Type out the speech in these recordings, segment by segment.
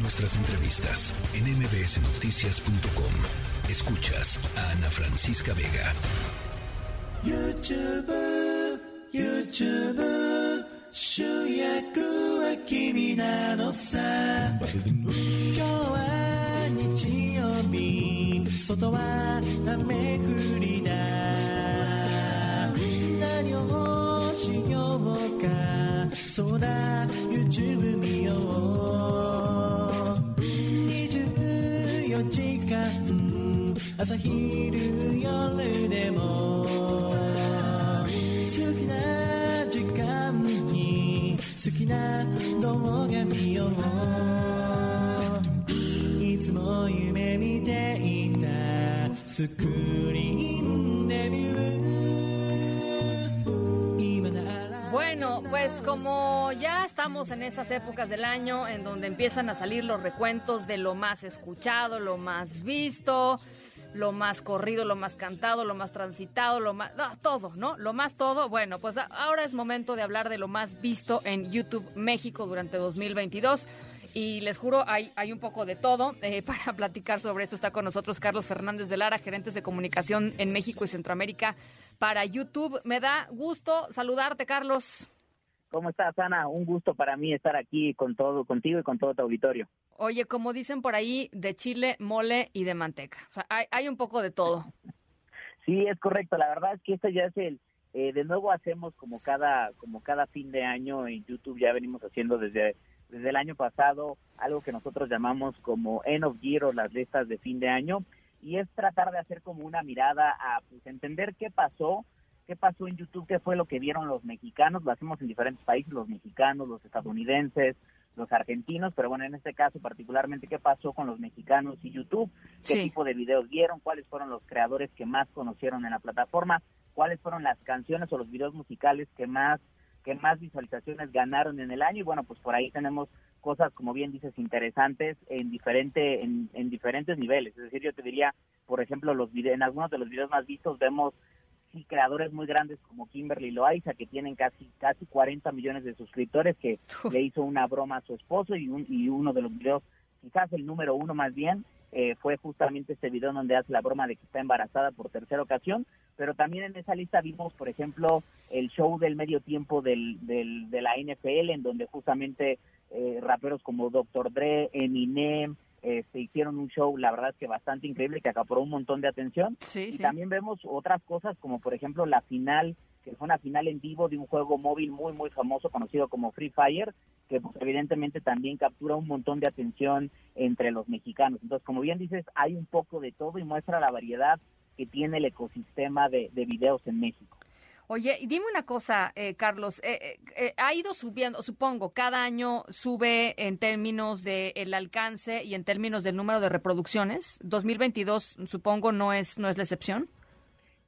nuestras entrevistas en mbsnoticias.com. Escuchas a Ana Francisca Vega. YouTube, YouTube, 主役は君 朝昼夜でも好きな時間に好きな動画見よういつも夢見ていたスクリーンデビュー今なら Bueno, pues como ya estamos en esas épocas del año en donde empiezan a salir los recuentos de lo más escuchado, lo más visto, lo más corrido, lo más cantado, lo más transitado, lo más todo, ¿no? Lo más todo. Bueno, pues ahora es momento de hablar de lo más visto en YouTube México durante 2022. Y les juro, hay, hay un poco de todo. Eh, para platicar sobre esto está con nosotros Carlos Fernández de Lara, gerentes de comunicación en México y Centroamérica para YouTube. Me da gusto saludarte, Carlos. ¿Cómo estás, Ana? Un gusto para mí estar aquí con todo, contigo y con todo tu auditorio. Oye, como dicen por ahí, de chile, mole y de manteca. O sea, hay, hay un poco de todo. Sí, es correcto. La verdad es que este ya es el, eh, de nuevo hacemos como cada, como cada fin de año en YouTube ya venimos haciendo desde, desde el año pasado algo que nosotros llamamos como end of year o las listas de fin de año y es tratar de hacer como una mirada a pues, entender qué pasó, qué pasó en YouTube, qué fue lo que vieron los mexicanos, lo hacemos en diferentes países, los mexicanos, los estadounidenses, los argentinos, pero bueno, en este caso particularmente qué pasó con los mexicanos y YouTube, qué Sí. tipo de videos vieron, cuáles fueron los creadores que más conocieron en la plataforma, cuáles fueron las canciones o los videos musicales que más que más visualizaciones ganaron en el año y bueno, pues por ahí tenemos cosas como bien dices interesantes en diferente en, en diferentes niveles, es decir, yo te diría, por ejemplo, los vide- en algunos de los videos más vistos vemos sí, creadores muy grandes como Kimberly Loaiza que tienen casi casi 40 millones de suscriptores que Uf. le hizo una broma a su esposo y, un, y uno de los videos, quizás el número uno más bien, eh, fue justamente este video donde hace la broma de que está embarazada por tercera ocasión, pero también en esa lista vimos, por ejemplo, el show del medio tiempo del, del, de la NFL, en donde justamente eh, raperos como Dr. Dre, Eminem, se hicieron un show, la verdad es que bastante increíble, que acaparó un montón de atención. Sí, Y sí. también vemos otras cosas como por ejemplo la final, que fue una final en vivo de un juego móvil muy muy famoso conocido como Free Fire, que pues, evidentemente también captura un montón de atención entre los mexicanos. Entonces, como bien dices, hay un poco de todo y muestra la variedad que tiene el ecosistema de, de videos en México. Oye, y dime una cosa, eh, Carlos, eh, eh, ha ido subiendo, supongo, cada año sube en términos de el alcance y en términos del número de reproducciones. 2022, supongo, no es no es la excepción.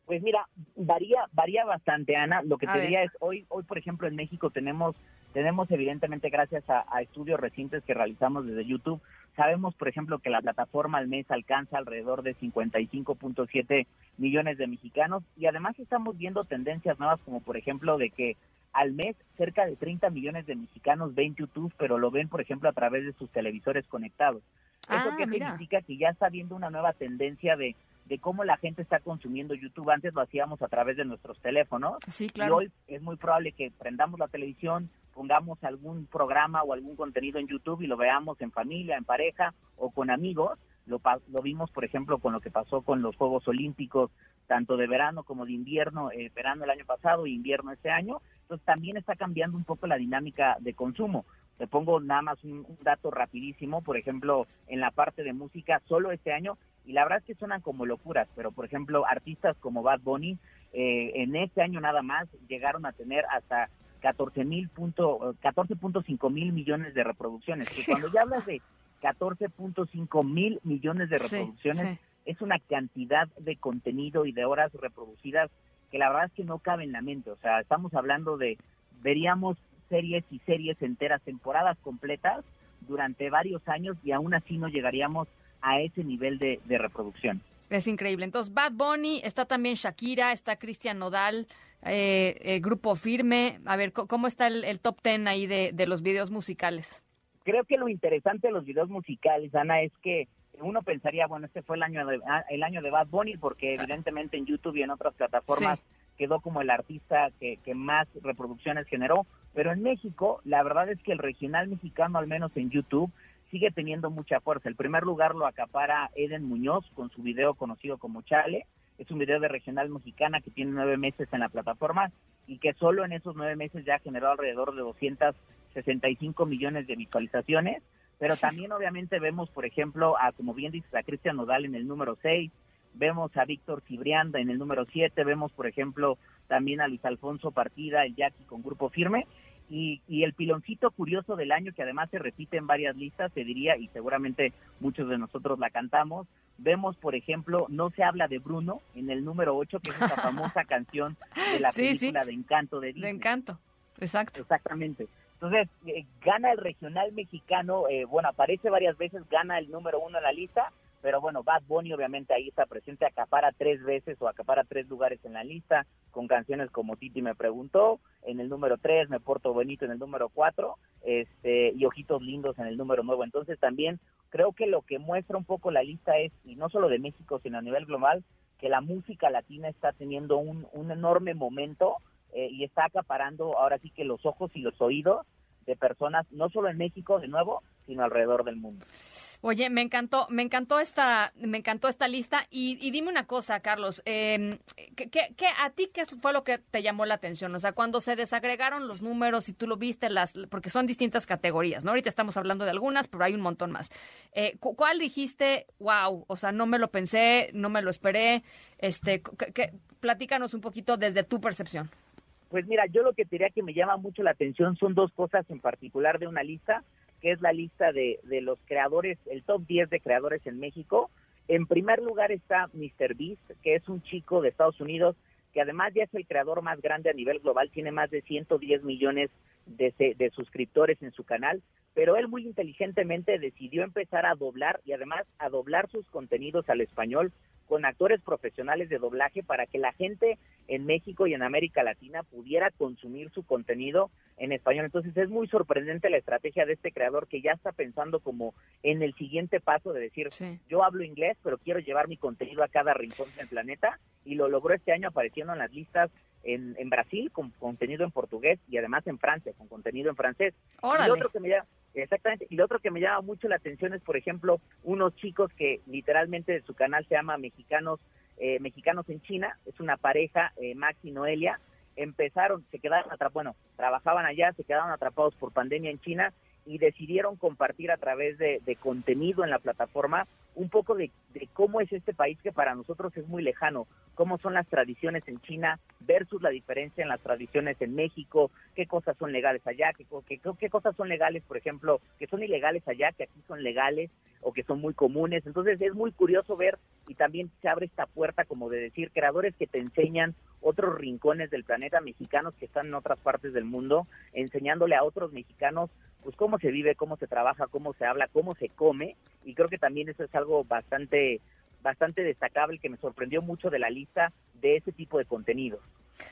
Pues mira, varía varía bastante, Ana. Lo que A te ver. diría es, hoy, hoy por ejemplo, en México tenemos, tenemos evidentemente gracias a, a estudios recientes que realizamos desde YouTube, sabemos, por ejemplo, que la plataforma al mes alcanza alrededor de 55.7 millones de mexicanos y además estamos viendo tendencias nuevas como, por ejemplo, de que al mes cerca de 30 millones de mexicanos ven YouTube, pero lo ven, por ejemplo, a través de sus televisores conectados. ¿Eso Ah, mira. significa? Que ya está viendo una nueva tendencia de, de cómo la gente está consumiendo YouTube. Antes lo hacíamos a través de nuestros teléfonos Sí, y hoy es muy probable que prendamos la televisión, pongamos algún programa o algún contenido en YouTube y lo veamos en familia, en pareja o con amigos. Lo, lo vimos, por ejemplo, con lo que pasó con los Juegos Olímpicos, tanto de verano como de invierno, eh, verano el año pasado e invierno este año. Entonces también está cambiando un poco la dinámica de consumo. Te pongo nada más un, un dato rapidísimo, por ejemplo, en la parte de música, solo este año, y la verdad es que suenan como locuras, pero por ejemplo, artistas como Bad Bunny, eh, en este año nada más llegaron a tener hasta 14 mil punto, 14.5 mil millones de reproducciones. Que cuando ya hablas de 14.5 mil millones de Sí, reproducciones, sí. es una cantidad de contenido y de horas reproducidas que la verdad es que no cabe en la mente. O sea, estamos hablando de, veríamos series y series enteras, temporadas completas durante varios años y aún así no llegaríamos a ese nivel de, de reproducción. Es increíble. Entonces, Bad Bunny, está también Shakira, está Cristian Nodal, eh, eh, Grupo Firme. A ver, ¿cómo está el, el top ten ahí de, de los videos musicales? creo que lo interesante de los videos musicales, Ana, es que uno pensaría, bueno, este fue el año de, ah, el año de Bad Bunny, porque evidentemente en YouTube y en otras plataformas quedó como el artista que, que más reproducciones generó, pero en México, la verdad es que el regional mexicano, al menos en YouTube, sigue teniendo mucha fuerza. El primer lugar lo acapara Eden Muñoz con su video conocido como Chale. Es un video de regional mexicana que tiene nueve meses en la plataforma y que solo en esos nueve meses ya generó alrededor de 265 millones de visualizaciones. Pero también obviamente vemos, por ejemplo, a, como bien dice, a Cristian Nodal en el número 6, vemos a Víctor Cibrianda en el número 7, vemos, por ejemplo, también a Luis Alfonso Partida, el Jackie con Grupo Firme, y, y, el piloncito curioso del año, que además se repite en varias listas, se diría, y seguramente muchos de nosotros la cantamos, vemos, por ejemplo, No se habla de Bruno, en el número 8, que es esa famosa canción de la película de Encanto de Disney. De Encanto, exacto. Exactamente. Entonces, eh, gana el regional mexicano, eh, bueno, aparece varias veces, gana el número uno en la lista, pero bueno, Bad Bunny obviamente ahí está presente, acapara tres veces o acapara tres lugares en la lista, con canciones como Titi me preguntó, en el número tres, Me Porto Bonito en el número cuatro, este, y Ojitos Lindos en el número nuevo. Entonces también creo que lo que muestra un poco la lista es, y no solo de México, sino a nivel global, que la música latina está teniendo un, un enorme momento eh, y está acaparando ahora sí que los ojos y los oídos de personas, no solo en México de nuevo, sino alrededor del mundo. Oye, me encantó, me encantó esta, me encantó esta lista y, dime una cosa, Carlos, eh, ¿qué, a ti qué fue lo que te llamó la atención? O sea, cuando se desagregaron los números y tú lo viste, las, porque son distintas categorías, ¿no? Ahorita estamos hablando de algunas, pero hay un montón más. Eh, ¿Cuál dijiste, wow, o sea, no me lo pensé, no me lo esperé? Este, platícanos un poquito desde tu percepción. Pues mira, yo lo que diría que me llama mucho la atención son dos cosas en particular de una lista, que es la lista de, de los creadores, el top 10 de creadores en México. En primer lugar está Mr. Beast, que es un chico de Estados Unidos que además ya es el creador más grande a nivel global, tiene más de 110 millones de, de, suscriptores en su canal, pero él muy inteligentemente decidió empezar a doblar y además a doblar sus contenidos al español con actores profesionales de doblaje para que la gente en México y en América Latina pudiera consumir su contenido en español. Entonces es muy sorprendente la estrategia de este creador que ya está pensando como en el siguiente paso de decir, yo hablo inglés, pero quiero llevar mi contenido a cada rincón del planeta y lo logró este año apareciendo en las listas en, en Brasil con contenido en portugués y además en Francia con contenido en francés. Y otro que me llama, exactamente, y lo otro que me llama mucho la atención es, por ejemplo, unos chicos que literalmente su canal se llama Mexicanos eh, Mexicanos en China, es una pareja, eh, Max y Noelia, empezaron, se quedaron atrapados, bueno, trabajaban allá, se quedaron atrapados por pandemia en China y decidieron compartir a través de, contenido en la plataforma un poco de, cómo es este país que para nosotros es muy lejano, cómo son las tradiciones en China versus la diferencia en las tradiciones en México, qué cosas son legales allá, qué cosas son legales, por ejemplo, que son ilegales allá, que aquí son legales o que son muy comunes. Entonces es muy curioso ver y también se abre esta puerta como de decir creadores que te enseñan otros rincones del planeta mexicanos que están en otras partes del mundo, enseñándole a otros mexicanos pues cómo se vive, cómo se trabaja, cómo se habla, cómo se come y creo que también eso es algo bastante bastante destacable que me sorprendió mucho de la lista de ese tipo de contenidos.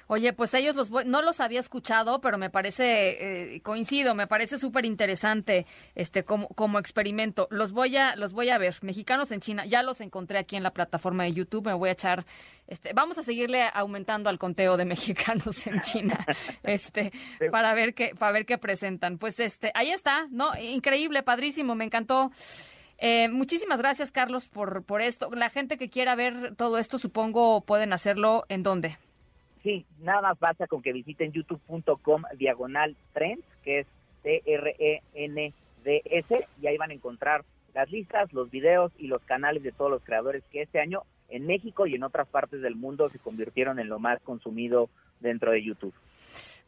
Oye, pues ellos los no los había escuchado, pero me parece eh, coincido, me parece súper interesante este como, como experimento. Los voy a los voy a ver. Mexicanos en China, ya los encontré aquí en la plataforma de YouTube. Me voy a echar este vamos a seguirle aumentando al conteo de mexicanos en China. este para ver qué para ver qué presentan. Pues este, ahí está, ¿no? Increíble, padrísimo, me encantó. Eh, muchísimas gracias, Carlos, por, por esto. La gente que quiera ver todo esto, supongo, pueden hacerlo en dónde. Sí, nada más basta con que visiten youtube.com diagonal trends, que es T-R-E-N-D-S, y ahí van a encontrar las listas, los videos y los canales de todos los creadores que este año en México y en otras partes del mundo se convirtieron en lo más consumido dentro de YouTube.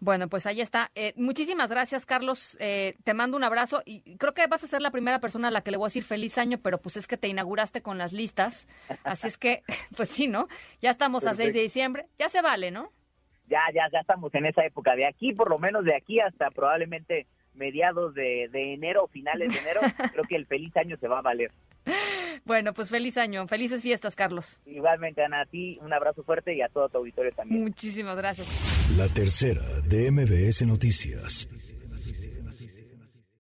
Bueno, pues ahí está. Eh, muchísimas gracias, Carlos. Eh, te mando un abrazo y creo que vas a ser la primera persona a la que le voy a decir feliz año, pero pues es que te inauguraste con las listas. Así es que, pues sí, ¿no? Ya estamos a 6 de diciembre. Ya se vale, ¿no? Ya, ya, ya estamos en esa época. De aquí, por lo menos de aquí hasta probablemente mediados de, de enero, finales de enero, creo que el feliz año se va a valer. Bueno, pues feliz año, felices fiestas, Carlos. Igualmente, Ana, a ti un abrazo fuerte y a todo tu auditorio también. Muchísimas gracias. La tercera de MBS Noticias.